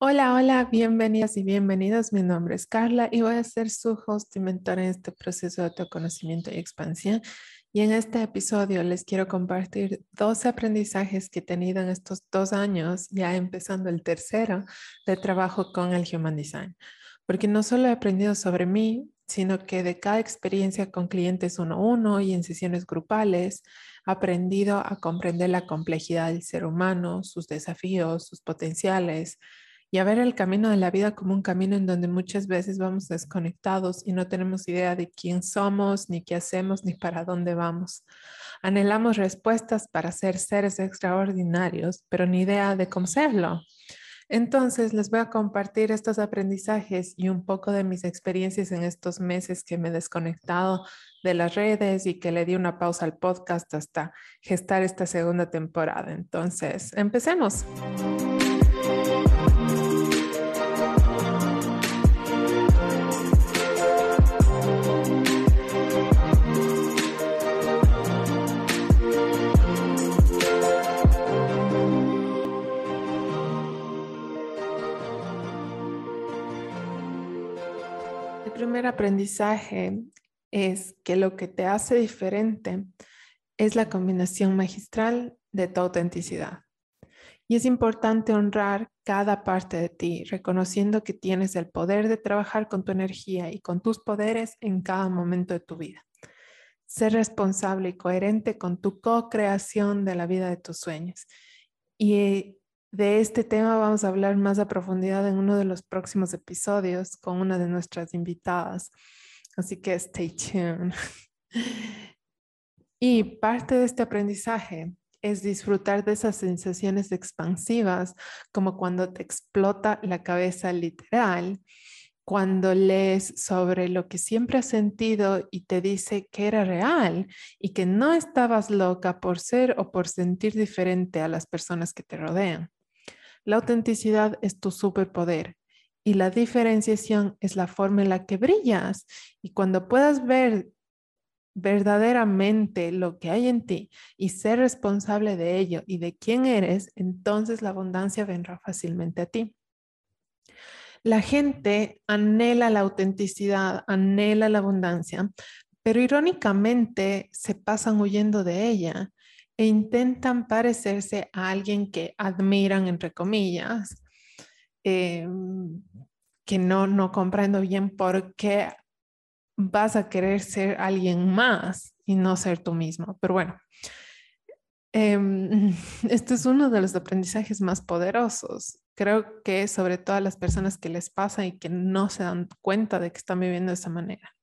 Hola, hola, bienvenidas y bienvenidos. Mi nombre es Carla y voy a ser su host y mentor en este proceso de autoconocimiento y expansión. Y en este episodio les quiero compartir dos aprendizajes que he tenido en estos dos años, ya empezando el tercero, de trabajo con el Human Design. Porque no solo he aprendido sobre mí, sino que de cada experiencia con clientes uno a uno y en sesiones grupales, aprendido a comprender la complejidad del ser humano, sus desafíos, sus potenciales, y a ver el camino de la vida como un camino en donde muchas veces vamos desconectados y no tenemos idea de quién somos, ni qué hacemos, ni para dónde vamos. Anhelamos respuestas para ser seres extraordinarios, pero ni idea de cómo serlo. Entonces, les voy a compartir estos aprendizajes y un poco de mis experiencias en estos meses que me he desconectado de las redes y que le di una pausa al podcast hasta gestar esta segunda temporada. Entonces, empecemos. Aprendizaje es que lo que te hace diferente es la combinación magistral de tu autenticidad. Y es importante honrar cada parte de ti, reconociendo que tienes el poder de trabajar con tu energía y con tus poderes en cada momento de tu vida. Ser responsable y coherente con tu co-creación de la vida de tus sueños. Y de este tema vamos a hablar más a profundidad en uno de los próximos episodios con una de nuestras invitadas. Así que stay tuned. Y parte de este aprendizaje es disfrutar de esas sensaciones expansivas, como cuando te explota la cabeza literal, cuando lees sobre lo que siempre has sentido y te dice que era real y que no estabas loca por ser o por sentir diferente a las personas que te rodean. La autenticidad es tu superpoder y la diferenciación es la forma en la que brillas. Y cuando puedas ver verdaderamente lo que hay en ti y ser responsable de ello y de quién eres, entonces la abundancia vendrá fácilmente a ti. La gente anhela la autenticidad, anhela la abundancia, pero irónicamente se pasan huyendo de ella e intentan parecerse a alguien que admiran, entre comillas, em, que no, no comprendo bien por qué vas a querer ser alguien más y no ser tú mismo. Pero bueno, eh, este es uno de los aprendizajes más poderosos. Creo que sobre todo a las personas que les pasa y que no se dan cuenta de que están viviendo de esa manera.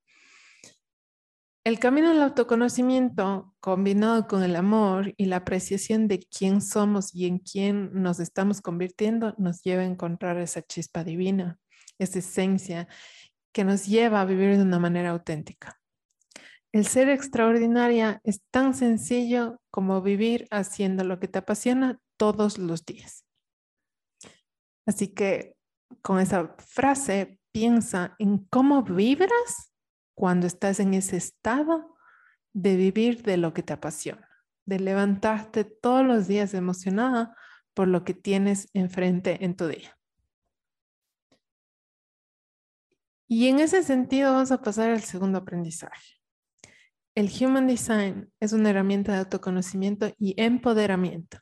El camino del autoconocimiento, combinado con el amor y la apreciación de quién somos y en quién nos estamos convirtiendo, nos lleva a encontrar esa chispa divina, esa esencia que nos lleva a vivir de una manera auténtica. El ser extraordinaria es tan sencillo como vivir haciendo lo que te apasiona todos los días. Así que con esa frase, piensa en cómo vibras cuando estás en ese estado de vivir de lo que te apasiona, de levantarte todos los días emocionada por lo que tienes enfrente en tu día. Y en ese sentido vamos a pasar al segundo aprendizaje. El Human Design es una herramienta de autoconocimiento y empoderamiento.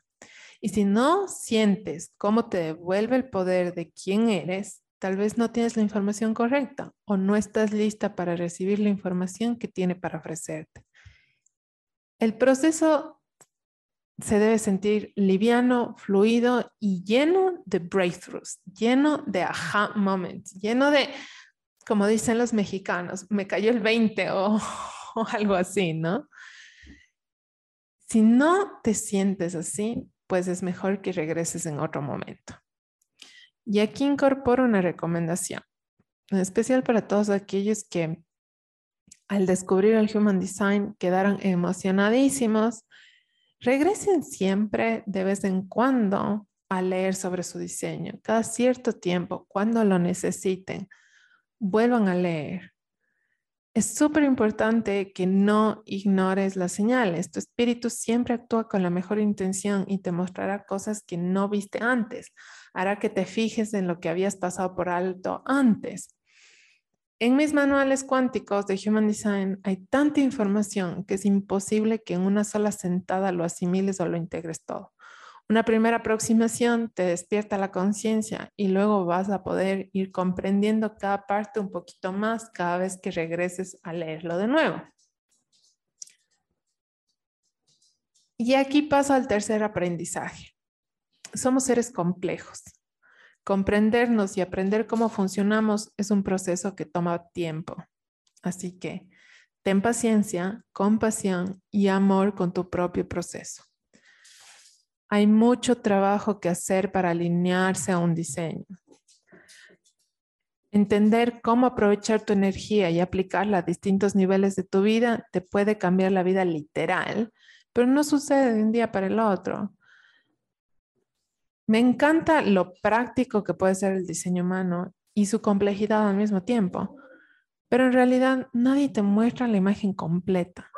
Y si no sientes cómo te devuelve el poder de quién eres, Tal vez no tienes la información correcta o no estás lista para recibir la información que tiene para ofrecerte. El proceso se debe sentir liviano, fluido y lleno de breakthroughs, lleno de aha moments, lleno de, como dicen los mexicanos, me cayó el 20 o, o algo así, ¿no? Si no te sientes así, pues es mejor que regreses en otro momento. Y aquí incorporo una recomendación, en especial para todos aquellos que al descubrir el Human Design quedaron emocionadísimos. Regresen siempre de vez en cuando a leer sobre su diseño, cada cierto tiempo, cuando lo necesiten, vuelvan a leer. Es súper importante que no ignores las señales. Tu espíritu siempre actúa con la mejor intención y te mostrará cosas que no viste antes hará que te fijes en lo que habías pasado por alto antes. En mis manuales cuánticos de Human Design hay tanta información que es imposible que en una sola sentada lo asimiles o lo integres todo. Una primera aproximación te despierta la conciencia y luego vas a poder ir comprendiendo cada parte un poquito más cada vez que regreses a leerlo de nuevo. Y aquí paso al tercer aprendizaje. Somos seres complejos. Comprendernos y aprender cómo funcionamos es un proceso que toma tiempo. Así que ten paciencia, compasión y amor con tu propio proceso. Hay mucho trabajo que hacer para alinearse a un diseño. Entender cómo aprovechar tu energía y aplicarla a distintos niveles de tu vida te puede cambiar la vida literal, pero no sucede de un día para el otro. Me encanta lo práctico que puede ser el diseño humano y su complejidad al mismo tiempo, pero en realidad nadie te muestra la imagen completa.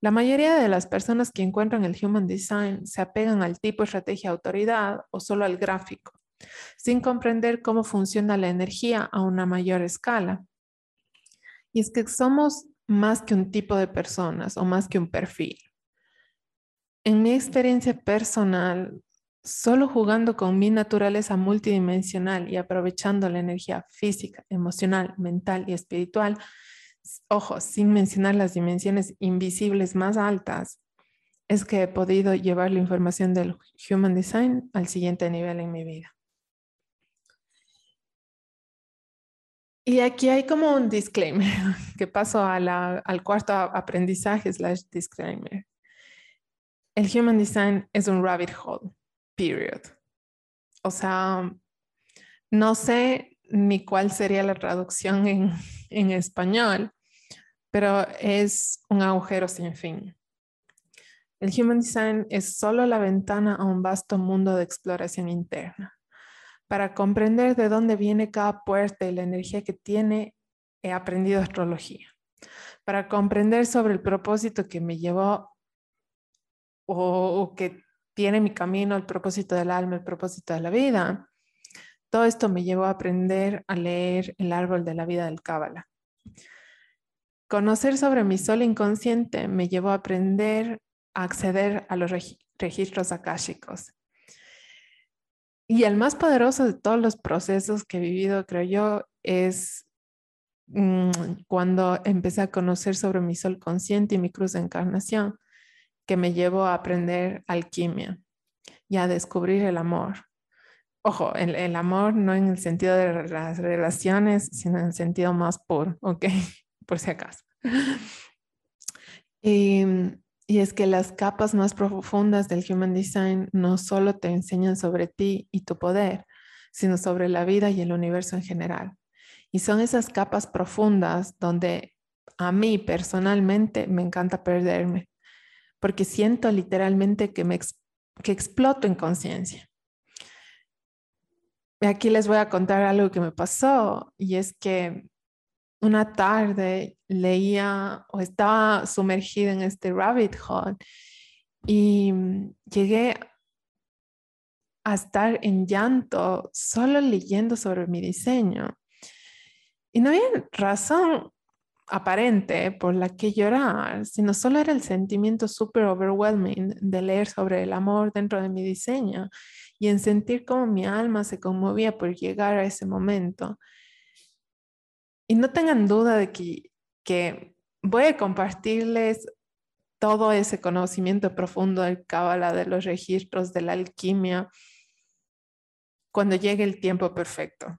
La mayoría de las personas que encuentran el Human Design se apegan al tipo, estrategia, autoridad o solo al gráfico, sin comprender cómo funciona la energía a una mayor escala. Y es que somos más que un tipo de personas o más que un perfil. En mi experiencia personal, solo jugando con mi naturaleza multidimensional y aprovechando la energía física, emocional, mental y espiritual, ojo, sin mencionar las dimensiones invisibles más altas, es que he podido llevar la información del Human Design al siguiente nivel en mi vida. Y aquí hay como un disclaimer, que paso al cuarto aprendizaje slash disclaimer. El Human Design es un rabbit hole, period. O sea, no sé ni cuál sería la traducción en, en español, pero es un agujero sin fin. El Human Design es solo la ventana a un vasto mundo de exploración interna. Para comprender de dónde viene cada puerta y la energía que tiene, he aprendido astrología. Para comprender sobre el propósito que me llevó o, que tiene mi camino, el propósito del alma, el propósito de la vida, todo esto me llevó a aprender a leer el árbol de la vida del Cábala. Conocer sobre mi sol inconsciente me llevó a aprender a acceder a los registros akáshicos. Y el más poderoso de todos los procesos que he vivido, creo yo, es mm, cuando empecé a conocer sobre mi sol consciente y mi cruz de encarnación, que me llevó a aprender alquimia y a descubrir el amor. Ojo, el, amor no en el sentido de las relaciones, sino en el sentido más puro, ¿ok? por si acaso. Em, y, es que las capas más profundas del Human Design no solo te enseñan sobre ti y tu poder, sino sobre la vida y el universo en general. Y son esas capas profundas donde a mí personalmente me encanta perderme, porque siento literalmente que, me que exploto en conciencia. Aquí les voy a contar algo que me pasó y es que una tarde leía o estaba sumergida en este rabbit hole y llegué a estar en llanto solo leyendo sobre mi diseño. Y no había razón aparente por la que llorar, sino solo era el sentimiento súper overwhelming de leer sobre el amor dentro de mi diseño y en sentir cómo mi alma se conmovía por llegar a ese momento. Y no tengan duda de que, que voy a compartirles todo ese conocimiento profundo del Cábala, de los registros, de la alquimia, cuando llegue el tiempo perfecto.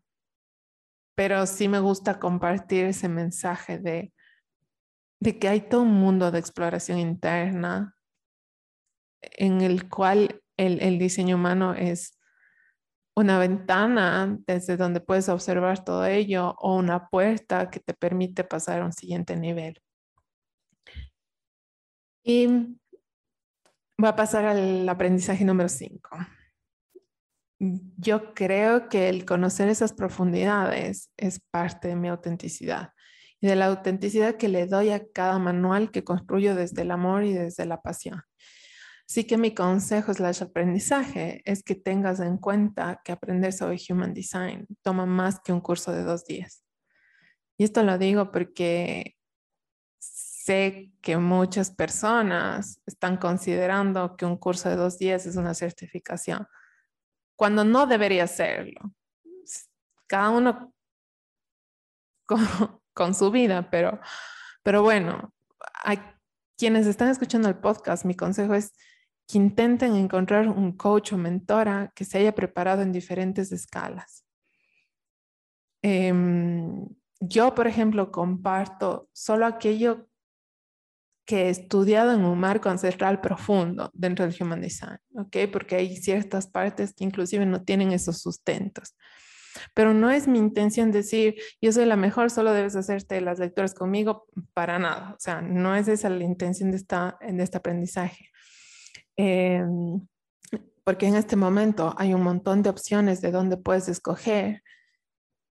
Pero sí me gusta compartir ese mensaje de, de que hay todo un mundo de exploración interna en el cual el, el diseño humano es una ventana desde donde puedes observar todo ello o una puerta que te permite pasar a un siguiente nivel. Y voy a pasar al aprendizaje número 5. Yo creo que el conocer esas profundidades es parte de mi autenticidad y de la autenticidad que le doy a cada manual que construyo desde el amor y desde la pasión. Así que mi consejo el aprendizaje es que tengas en cuenta que aprender sobre Human Design toma más que un curso de dos días. Y esto lo digo porque sé que muchas personas están considerando que un curso de dos días es una certificación, cuando no debería serlo. Cada uno con, su vida, pero, pero bueno, a quienes están escuchando el podcast, mi consejo es que intenten encontrar un coach o mentora que se haya preparado en diferentes escalas. Em, yo, por ejemplo, comparto solo aquello que he estudiado en un marco ancestral profundo dentro del Human Design, ¿ok? Porque hay ciertas partes que inclusive no tienen esos sustentos. Pero no es mi intención decir, yo soy la mejor, solo debes hacerte las lecturas conmigo, para nada. O sea, no es esa la intención de, esta, de este aprendizaje. Em, porque en este momento hay un montón de opciones de dónde puedes escoger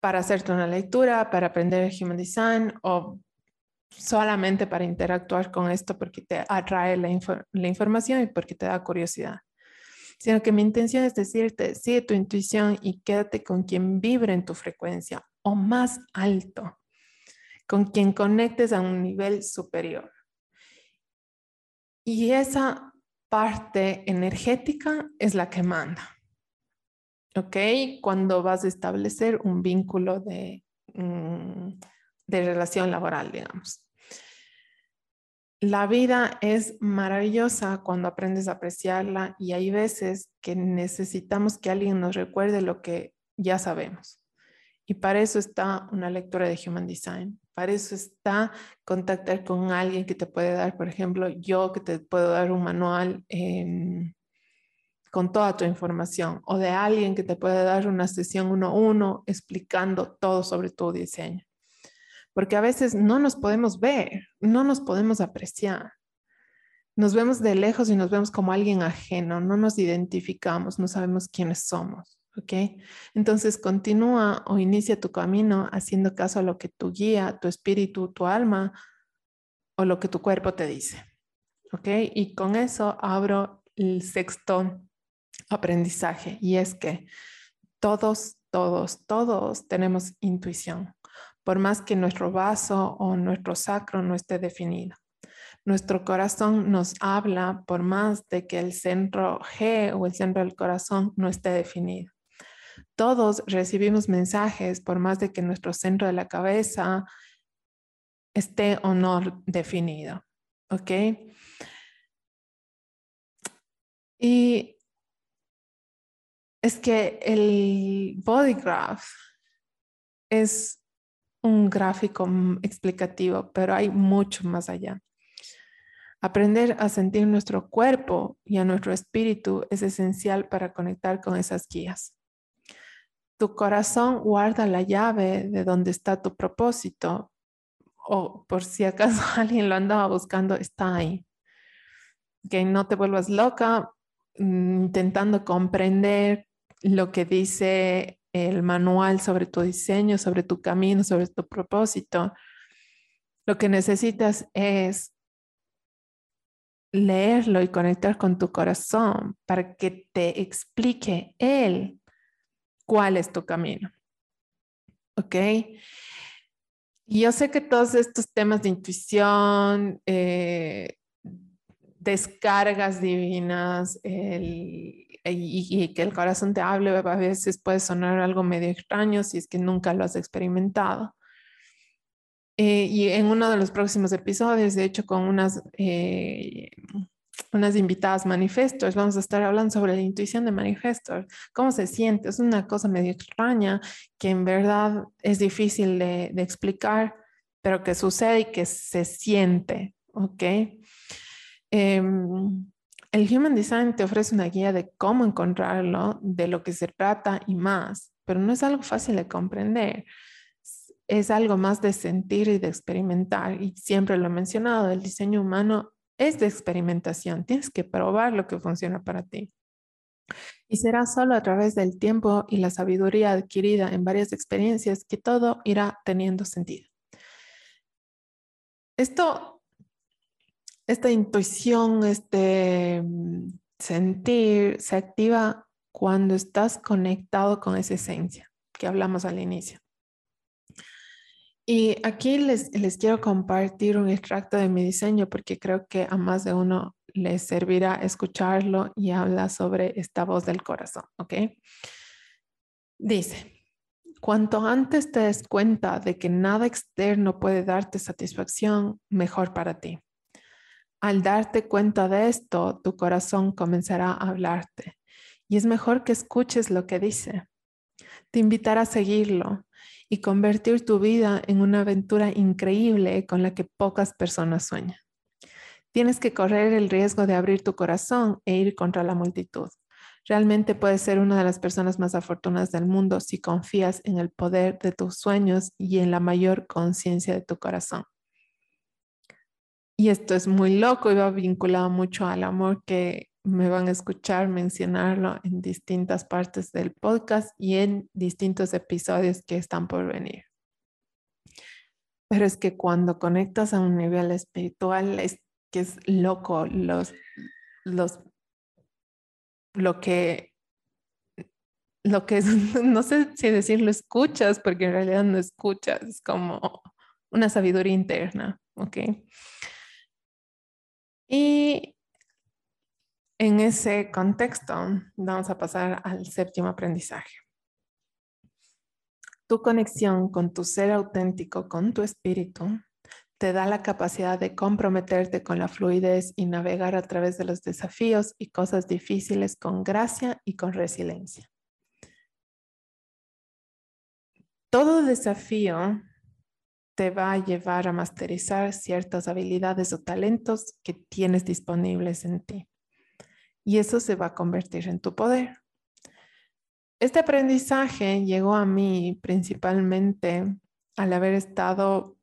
para hacerte una lectura, para aprender el Human Design o solamente para interactuar con esto porque te atrae la, la información y porque te da curiosidad sino que mi intención es decirte, sigue tu intuición y quédate con quien vibre en tu frecuencia o más alto, con quien conectes a un nivel superior. Y esa parte energética es la que manda. ¿Ok? Cuando vas a establecer un vínculo de, mm, de relación laboral, digamos. La vida es maravillosa cuando aprendes a apreciarla y hay veces que necesitamos que alguien nos recuerde lo que ya sabemos. Y para eso está una lectura de Human Design. Para eso está contactar con alguien que te puede dar, por ejemplo, yo que te puedo dar un manual con toda tu información o de alguien que te puede dar una sesión uno a uno explicando todo sobre tu diseño porque a veces no nos podemos ver, no nos podemos apreciar. Nos vemos de lejos y nos vemos como alguien ajeno, no nos identificamos, no sabemos quiénes somos, ¿ok? Entonces continúa o inicia tu camino haciendo caso a lo que tu guía, tu espíritu, tu alma o lo que tu cuerpo te dice, ¿ok? Y con eso abro el sexto aprendizaje y es que todos, todos, todos tenemos intuición por más que nuestro vaso o nuestro sacro no esté definido. Nuestro corazón nos habla por más de que el centro G o el centro del corazón no esté definido. Todos recibimos mensajes por más de que nuestro centro de la cabeza esté o no definido. ¿Ok? Y es que el body graph es un gráfico explicativo, pero hay mucho más allá. Aprender a sentir nuestro cuerpo y a nuestro espíritu es esencial para conectar con esas guías. Tu corazón guarda la llave de donde está tu propósito o por si acaso alguien lo andaba buscando, está ahí. Que no te vuelvas loca mm, intentando comprender lo que dice el manual sobre tu diseño, sobre tu camino, sobre tu propósito, lo que necesitas es leerlo y conectar con tu corazón para que te explique él cuál es tu camino. ¿Ok? Yo sé que todos estos temas de intuición, eh, descargas divinas, el y, que el corazón te hable a veces puede sonar algo medio extraño si es que nunca lo has experimentado. Eh, y en uno de los próximos episodios, de hecho, con unas, eh, unas invitadas manifestos, vamos a estar hablando sobre la intuición de manifestos, cómo se siente. Es una cosa medio extraña que en verdad es difícil de, explicar, pero que sucede y que se siente, ¿ok? Eh, el Human Design te ofrece una guía de cómo encontrarlo, de lo que se trata y más, pero no es algo fácil de comprender. Es algo más de sentir y de experimentar. Y siempre lo he mencionado, el diseño humano es de experimentación. Tienes que probar lo que funciona para ti. Y será solo a través del tiempo y la sabiduría adquirida en varias experiencias que todo irá teniendo sentido. Esto esta intuición, este sentir se activa cuando estás conectado con esa esencia que hablamos al inicio. Y aquí les, les quiero compartir un extracto de mi diseño porque creo que a más de uno les servirá escucharlo y habla sobre esta voz del corazón, ¿ok? Dice, cuanto antes te des cuenta de que nada externo puede darte satisfacción, mejor para ti. Al darte cuenta de esto, tu corazón comenzará a hablarte y es mejor que escuches lo que dice. Te invitará a seguirlo y convertir tu vida en una aventura increíble con la que pocas personas sueñan. Tienes que correr el riesgo de abrir tu corazón e ir contra la multitud. Realmente puedes ser una de las personas más afortunadas del mundo si confías en el poder de tus sueños y en la mayor conciencia de tu corazón. Y esto es muy loco y va vinculado mucho al amor que me van a escuchar mencionarlo en distintas partes del podcast y en distintos episodios que están por venir. Pero es que cuando conectas a un nivel espiritual es que es loco los, los, lo que, lo que es, no sé si decirlo escuchas, porque en realidad no escuchas, es como una sabiduría interna, ¿ok? Y en ese contexto vamos a pasar al séptimo aprendizaje. Tu conexión con tu ser auténtico, con tu espíritu, te da la capacidad de comprometerte con la fluidez y navegar a través de los desafíos y cosas difíciles con gracia y con resiliencia. Todo desafío te va a llevar a masterizar ciertas habilidades o talentos que tienes disponibles en ti. Y eso se va a convertir en tu poder. Este aprendizaje llegó a mí principalmente al haber estado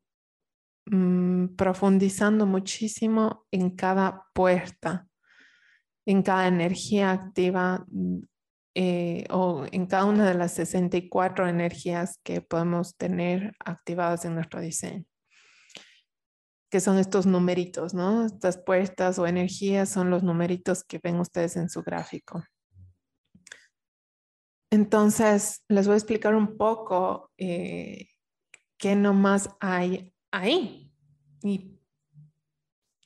mm, profundizando muchísimo en cada puerta, en cada energía activa eh, o en cada una de las 64 energías que podemos tener activadas en nuestro diseño, que son estos numeritos, ¿no? Estas puertas o energías son los numeritos que ven ustedes en su gráfico. Entonces, les voy a explicar un poco eh, qué nomás hay ahí y,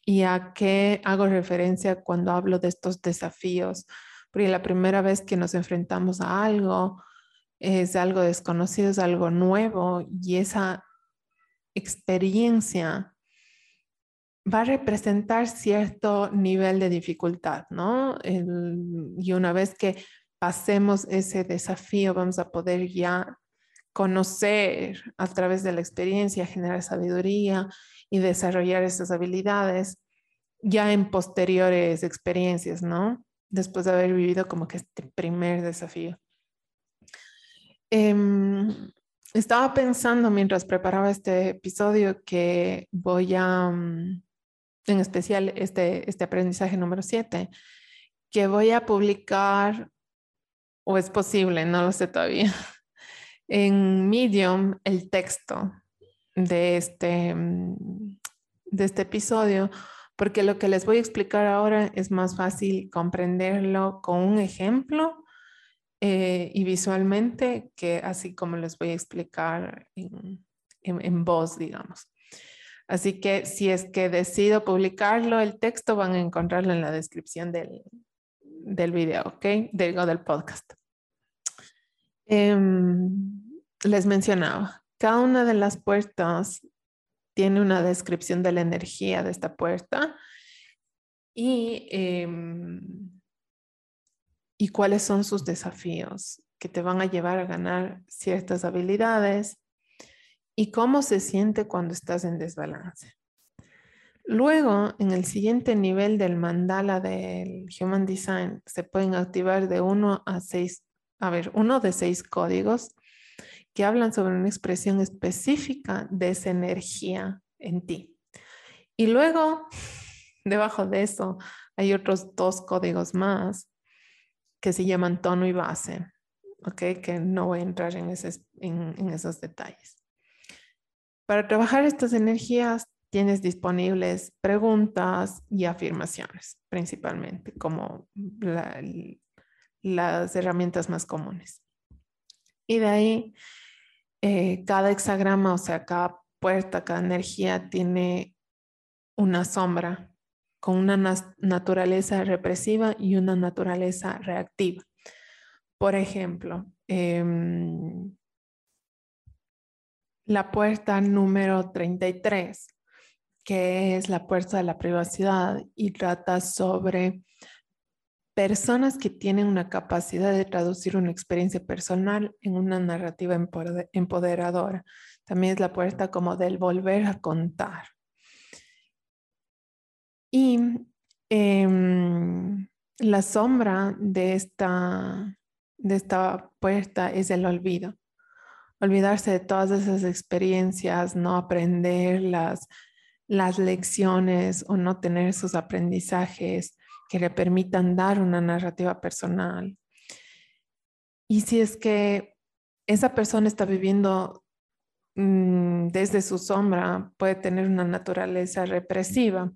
y a qué hago referencia cuando hablo de estos desafíos porque la primera vez que nos enfrentamos a algo es algo desconocido, es algo nuevo y esa experiencia va a representar cierto nivel de dificultad, ¿no? y una vez que pasemos ese desafío, vamos a poder ya conocer a través de la experiencia, generar sabiduría y desarrollar esas habilidades ya en posteriores experiencias, ¿no? Después de haber vivido como que este primer desafío. Em, estaba pensando mientras preparaba este episodio que voy a, mm, en especial este, este aprendizaje número 7, que voy a publicar, o es posible, no lo sé todavía, en Medium el texto de este, mm, de este episodio porque lo que les voy a explicar ahora es más fácil comprenderlo con un ejemplo eh, y visualmente que así como les voy a explicar en, voz, digamos. Así que si es que decido publicarlo, el texto van a encontrarlo en la descripción del, del video, ¿ok? Del, del podcast. Em, les mencionaba, cada una de las puertas tiene una descripción de la energía de esta puerta y, em, y cuáles son sus desafíos que te van a llevar a ganar ciertas habilidades y cómo se siente cuando estás en desbalance. Luego, en el siguiente nivel del mandala del Human Design, se pueden activar de uno a seis, a ver, uno de seis códigos que hablan sobre una expresión específica de esa energía en ti. Y luego, debajo de eso, hay otros dos códigos más que se llaman tono y base, ¿ok? Que no voy a entrar en, en, en esos detalles. Para trabajar estas energías, tienes disponibles preguntas y afirmaciones, principalmente, como las herramientas más comunes. Y de ahí, eh, cada hexagrama, o sea, cada puerta, cada energía tiene una sombra con una naturaleza represiva y una naturaleza reactiva. Por ejemplo, em, la puerta número 33, que es la puerta de la privacidad y trata sobre personas que tienen una capacidad de traducir una experiencia personal en una narrativa empoderadora. También es la puerta como del volver a contar. Y em, la sombra de esta, de esta puerta es el olvido. Olvidarse de todas esas experiencias, no aprender las, lecciones o no tener esos aprendizajes que le permitan dar una narrativa personal. Y si es que esa persona está viviendo mm, desde su sombra, puede tener una naturaleza represiva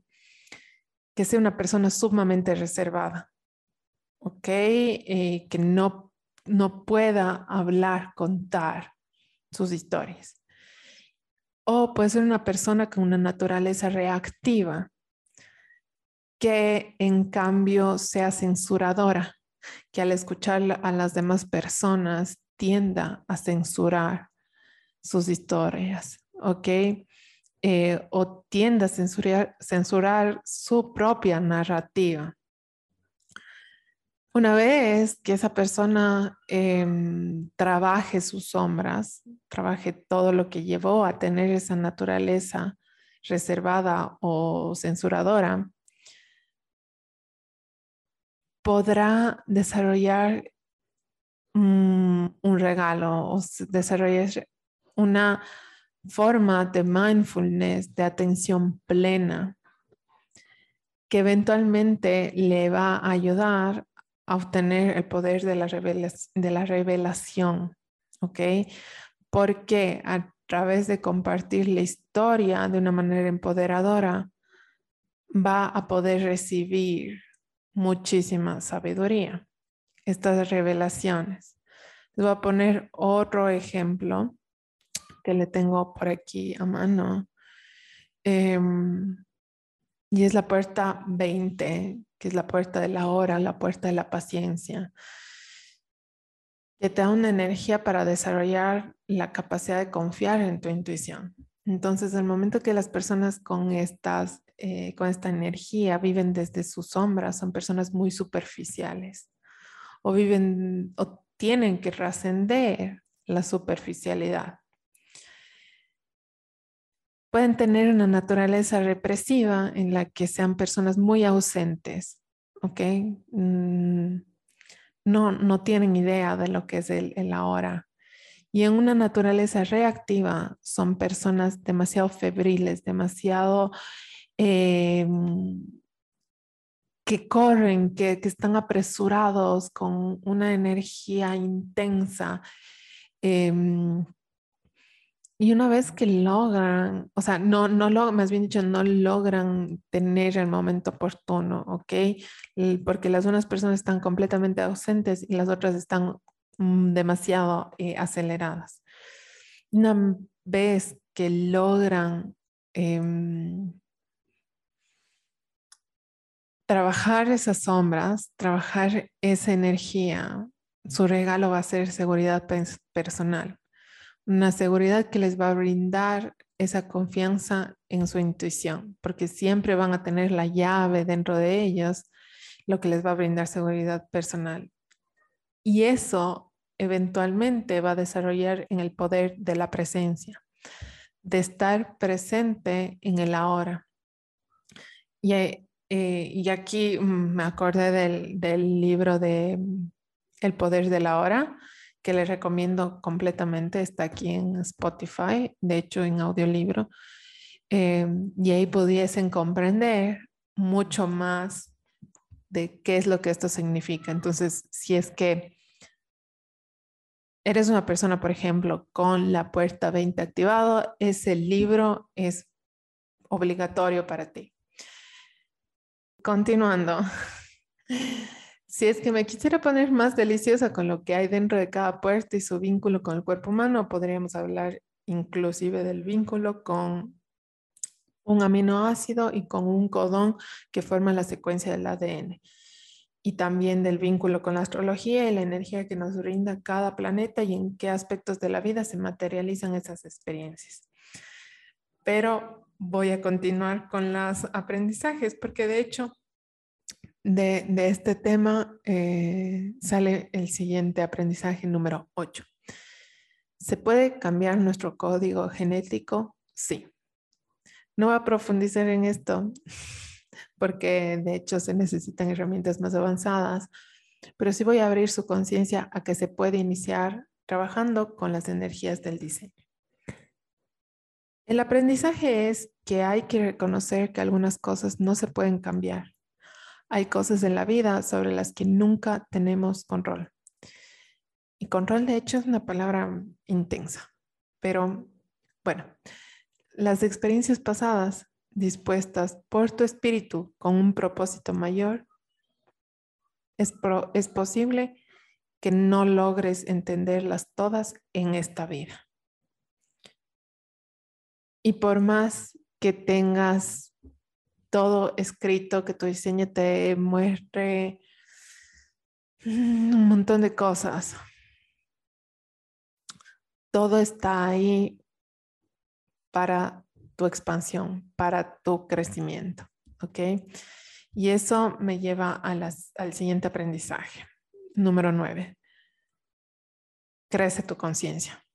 que sea una persona sumamente reservada, ¿ok? Eh, que no, no pueda hablar, contar sus historias. O puede ser una persona con una naturaleza reactiva, que en cambio sea censuradora, que al escuchar a las demás personas tienda a censurar sus historias, ¿ok? Eh, o tiende a censurar, su propia narrativa. Una vez que esa persona em, trabaje sus sombras, trabaje todo lo que llevó a tener esa naturaleza reservada o censuradora, podrá desarrollar mm, un regalo o desarrollar una forma de mindfulness, de atención plena, que eventualmente le va a ayudar a obtener el poder de la, de la revelación, ¿ok? Porque a través de compartir la historia de una manera empoderadora, va a poder recibir muchísima sabiduría, estas revelaciones. Les voy a poner otro ejemplo que le tengo por aquí a mano. Em, y es la puerta 20, que es la puerta de la hora, la puerta de la paciencia, que te da una energía para desarrollar la capacidad de confiar en tu intuición. Entonces, el momento que las personas con, estas, eh, con esta energía viven desde sus sombras, son personas muy superficiales o viven o tienen que trascender la superficialidad pueden tener una naturaleza represiva en la que sean personas muy ausentes, ¿ok? Mm, no, no tienen idea de lo que es el ahora. Y en una naturaleza reactiva son personas demasiado febriles, demasiado em, que corren, que, que, están apresurados con una energía intensa. Em, y una vez que logran, o sea, no, no lo, más bien dicho, no logran tener el momento oportuno, ¿ok? Porque las unas personas están completamente ausentes y las otras están mm, demasiado eh, aceleradas. Una vez que logran em, trabajar esas sombras, trabajar esa energía, su regalo va a ser seguridad personal una seguridad que les va a brindar esa confianza en su intuición, porque siempre van a tener la llave dentro de ellos, lo que les va a brindar seguridad personal. Y eso eventualmente va a desarrollar en el poder de la presencia, de estar presente en el ahora. Y, eh, aquí mm, me acordé del, libro de El poder de la hora, que les recomiendo completamente. Está aquí en Spotify, de hecho en audiolibro. Eh, y ahí pudiesen comprender mucho más de qué es lo que esto significa. Entonces, si es que eres una persona, por ejemplo, con la puerta 20 activado, ese libro es obligatorio para ti. Continuando. Si es que me quisiera poner más deliciosa con lo que hay dentro de cada puerta y su vínculo con el cuerpo humano, podríamos hablar inclusive del vínculo con un aminoácido y con un codón que forma la secuencia del ADN. Y también del vínculo con la astrología y la energía que nos brinda cada planeta y en qué aspectos de la vida se materializan esas experiencias. Pero voy a continuar con los aprendizajes porque de hecho de, este tema eh, sale el siguiente aprendizaje número 8. ¿Se puede cambiar nuestro código genético? Sí. No voy a profundizar en esto porque de hecho se necesitan herramientas más avanzadas, pero sí voy a abrir su conciencia a que se puede iniciar trabajando con las energías del diseño. El aprendizaje es que hay que reconocer que algunas cosas no se pueden cambiar. Hay cosas en la vida sobre las que nunca tenemos control. Y control, de hecho, es una palabra intensa, pero bueno, las experiencias pasadas dispuestas por tu espíritu con un propósito mayor, es, es posible que no logres entenderlas todas en esta vida. Y por más que tengas todo escrito, que tu diseño te muestre un montón de cosas, todo está ahí para tu expansión, para tu crecimiento, ¿ok? Y eso me lleva al siguiente aprendizaje. Número nueve. Crece tu conciencia.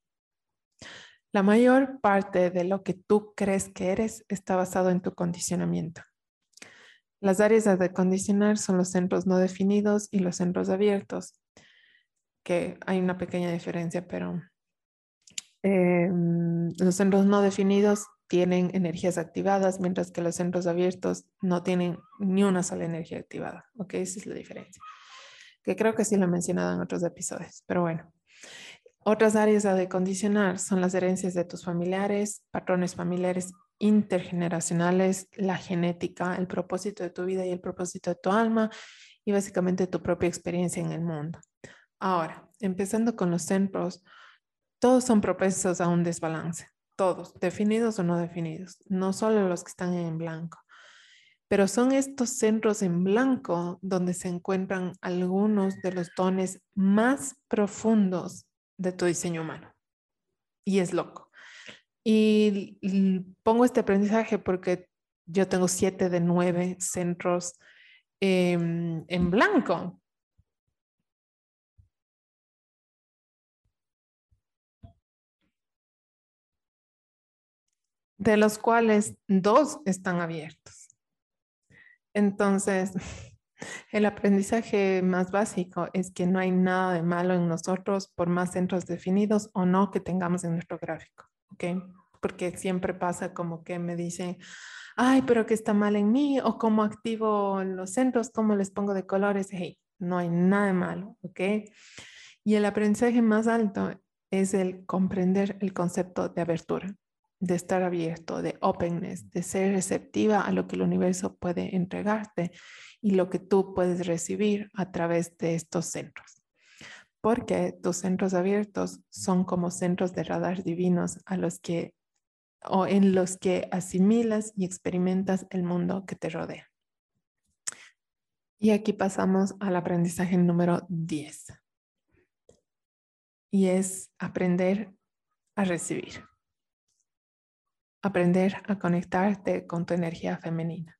La mayor parte de lo que tú crees que eres está basado en tu condicionamiento. Las áreas de condicionar son los centros no definidos y los centros abiertos, que hay una pequeña diferencia, pero Em, los centros no definidos tienen energías activadas, mientras que los centros abiertos no tienen ni una sola energía activada. ¿Ok? Esa es la diferencia. Que creo que sí lo he mencionado en otros episodios, pero bueno. Otras áreas a decondicionar son las herencias de tus familiares, patrones familiares intergeneracionales, la genética, el propósito de tu vida y el propósito de tu alma y básicamente tu propia experiencia en el mundo. Ahora, empezando con los centros, todos son propensos a un desbalance, todos, definidos o no definidos, no solo los que están en blanco. Pero son estos centros en blanco donde se encuentran algunos de los dones más profundos de tu diseño humano. Y es loco. Y pongo este aprendizaje porque yo tengo siete de nueve centros em, en blanco. de los cuales dos están abiertos. Entonces, el aprendizaje más básico es que no hay nada de malo en nosotros por más centros definidos o no que tengamos en nuestro gráfico, ¿ok? Porque siempre pasa como que me dicen, ay, pero que está mal en mí o cómo activo los centros, cómo les pongo de colores. Hey, no hay nada de malo, ¿ok? Y el aprendizaje más alto es el comprender el concepto de abertura de estar abierto, de openness, de ser receptiva a lo que el universo puede entregarte y lo que tú puedes recibir a través de estos centros. Porque tus centros abiertos son como centros de radar divinos a los que o en los que asimilas y experimentas el mundo que te rodea. Y aquí pasamos al aprendizaje número 10. Y es aprender a recibir aprender a conectarte con tu energía femenina.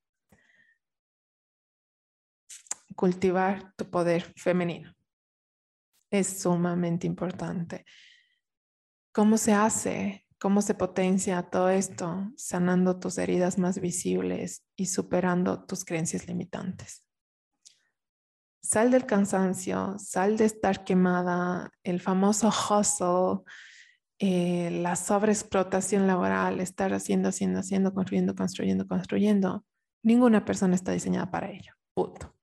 Cultivar tu poder femenino es sumamente importante. ¿Cómo se hace? ¿Cómo se potencia todo esto? Sanando tus heridas más visibles y superando tus creencias limitantes. Sal del cansancio, sal de estar quemada, el famoso hustle, eh, la sobreexplotación laboral, estar haciendo, haciendo, haciendo, construyendo, construyendo, construyendo, ninguna persona está diseñada para ello. Punto.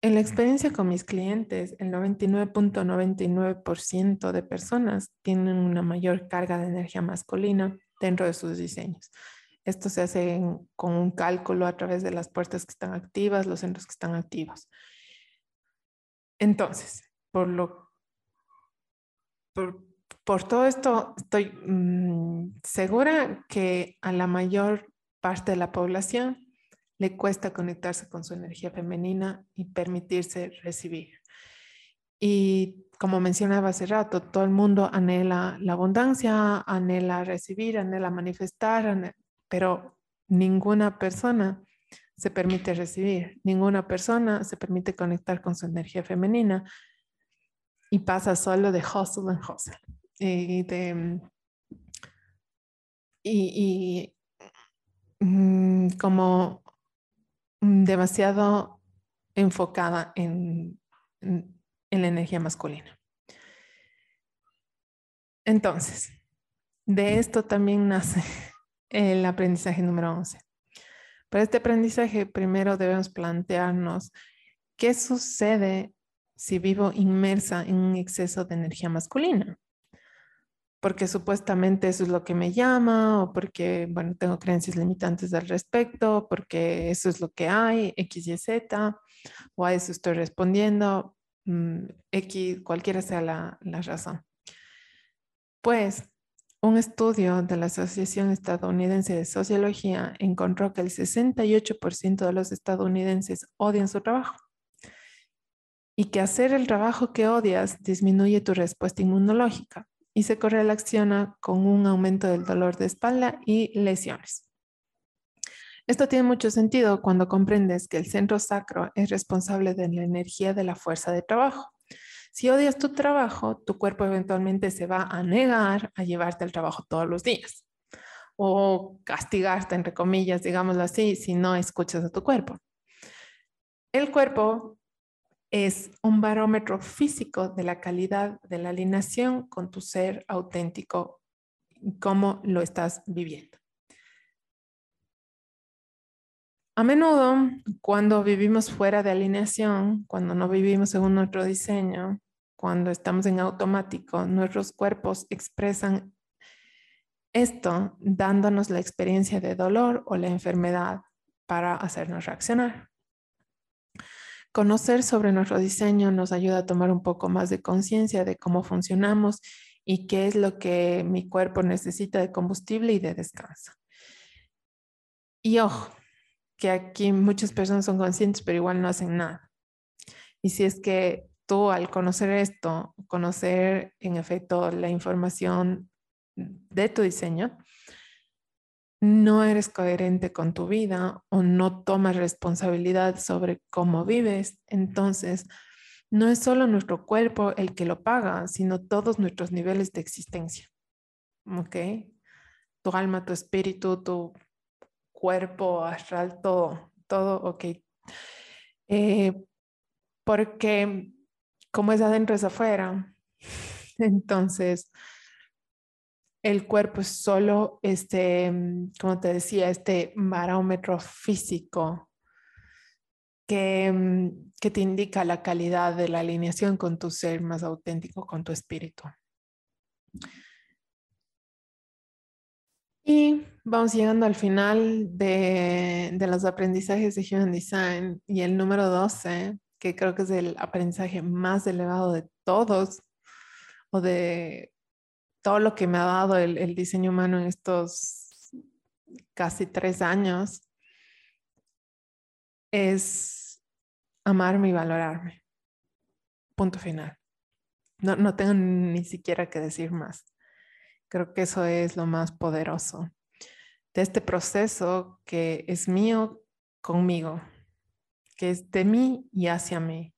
En la experiencia con mis clientes, el 99.99% de personas tienen una mayor carga de energía masculina dentro de sus diseños. Esto se hace con un cálculo a través de las puertas que están activas, los centros que están activos. Entonces, por lo por, todo esto, estoy mm, segura que a la mayor parte de la población le cuesta conectarse con su energía femenina y permitirse recibir. Y como mencionaba hace rato, todo el mundo anhela la abundancia, anhela recibir, anhela manifestar, pero ninguna persona se permite recibir, ninguna persona se permite conectar con su energía femenina y pasa solo de hustle en hustle. Y, de, y, mm, como demasiado enfocada en, en la energía masculina. Entonces, de esto también nace el aprendizaje número 11. Para este aprendizaje, primero debemos plantearnos qué sucede si vivo inmersa en un exceso de energía masculina. Porque supuestamente eso es lo que me llama o porque, bueno, tengo creencias limitantes al respecto, porque eso es lo que hay, X y Z, o a eso estoy respondiendo, mm, X, cualquiera sea la, la razón. Pues un estudio de la Asociación Estadounidense de Sociología encontró que el 68% de los estadounidenses odian su trabajo y que hacer el trabajo que odias disminuye tu respuesta inmunológica y se correlaciona con un aumento del dolor de espalda y lesiones. Esto tiene mucho sentido cuando comprendes que el centro sacro es responsable de la energía de la fuerza de trabajo. Si odias tu trabajo, tu cuerpo eventualmente se va a negar a llevarte al trabajo todos los días o castigarte, entre comillas, digámoslo así, si no escuchas a tu cuerpo. El cuerpo es un barómetro físico de la calidad de la alineación con tu ser auténtico, cómo lo estás viviendo. A menudo, cuando vivimos fuera de alineación, cuando no vivimos según nuestro diseño, cuando estamos en automático, nuestros cuerpos expresan esto dándonos la experiencia de dolor o la enfermedad para hacernos reaccionar. Conocer sobre nuestro diseño nos ayuda a tomar un poco más de conciencia de cómo funcionamos y qué es lo que mi cuerpo necesita de combustible y de descanso. Y ojo, que aquí muchas personas son conscientes, pero igual no hacen nada. Y si es que tú al conocer esto, conocer en efecto la información de tu diseño, no eres coherente con tu vida o no tomas responsabilidad sobre cómo vives, entonces no es solo nuestro cuerpo el que lo paga, sino todos nuestros niveles de existencia. ¿Ok? Tu alma, tu espíritu, tu cuerpo astral, todo, todo, ok. Eh, porque como es adentro es afuera, entonces el cuerpo es solo este, mm, como te decía, este barómetro físico que, mm, que te indica la calidad de la alineación con tu ser más auténtico, con tu espíritu. Y vamos llegando al final de, de, los aprendizajes de Human Design y el número 12, que creo que es el aprendizaje más elevado de todos o de todo lo que me ha dado el, diseño humano en estos casi tres años es amarme y valorarme. Punto final. No, no tengo ni siquiera que decir más. Creo que eso es lo más poderoso de este proceso que es mío conmigo, que es de mí y hacia mí.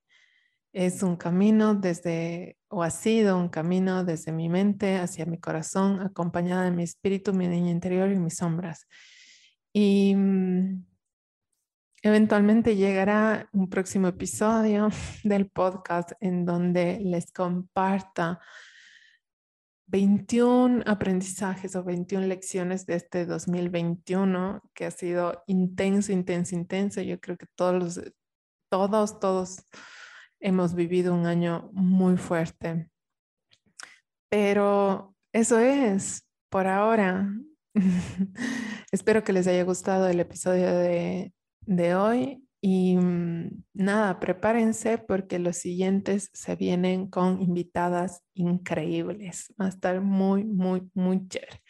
Es un camino desde, o ha sido un camino desde mi mente hacia mi corazón, acompañada de mi espíritu, mi niña interior y mis sombras. Y mm, eventualmente llegará un próximo episodio del podcast en donde les comparta 21 aprendizajes o 21 lecciones de este 2021 que ha sido intenso, intenso, intenso. Yo creo que todos, todos, todos hemos vivido un año muy fuerte. Pero eso es por ahora. Espero que les haya gustado el episodio de, de hoy y mm, nada, prepárense porque los siguientes se vienen con invitadas increíbles. Va a estar muy, muy, muy chévere.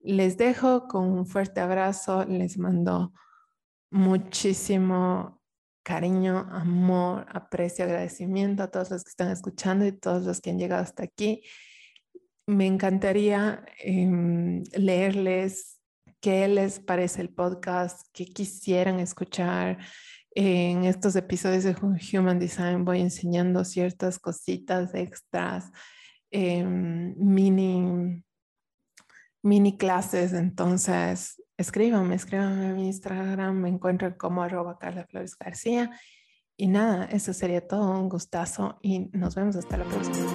Les dejo con un fuerte abrazo. Les mando muchísimo cariño, amor, aprecio, agradecimiento a todos los que están escuchando y todos los que han llegado hasta aquí. Me encantaría em, leerles qué les parece el podcast, qué quisieran escuchar. En estos episodios de Human Design voy enseñando ciertas cositas extras, em, mini, mini clases. Entonces, escríbanme, escríbanme en mi Instagram, me encuentran como arroba Carla Flores García. Y nada, eso sería todo, un gustazo y nos vemos hasta la próxima.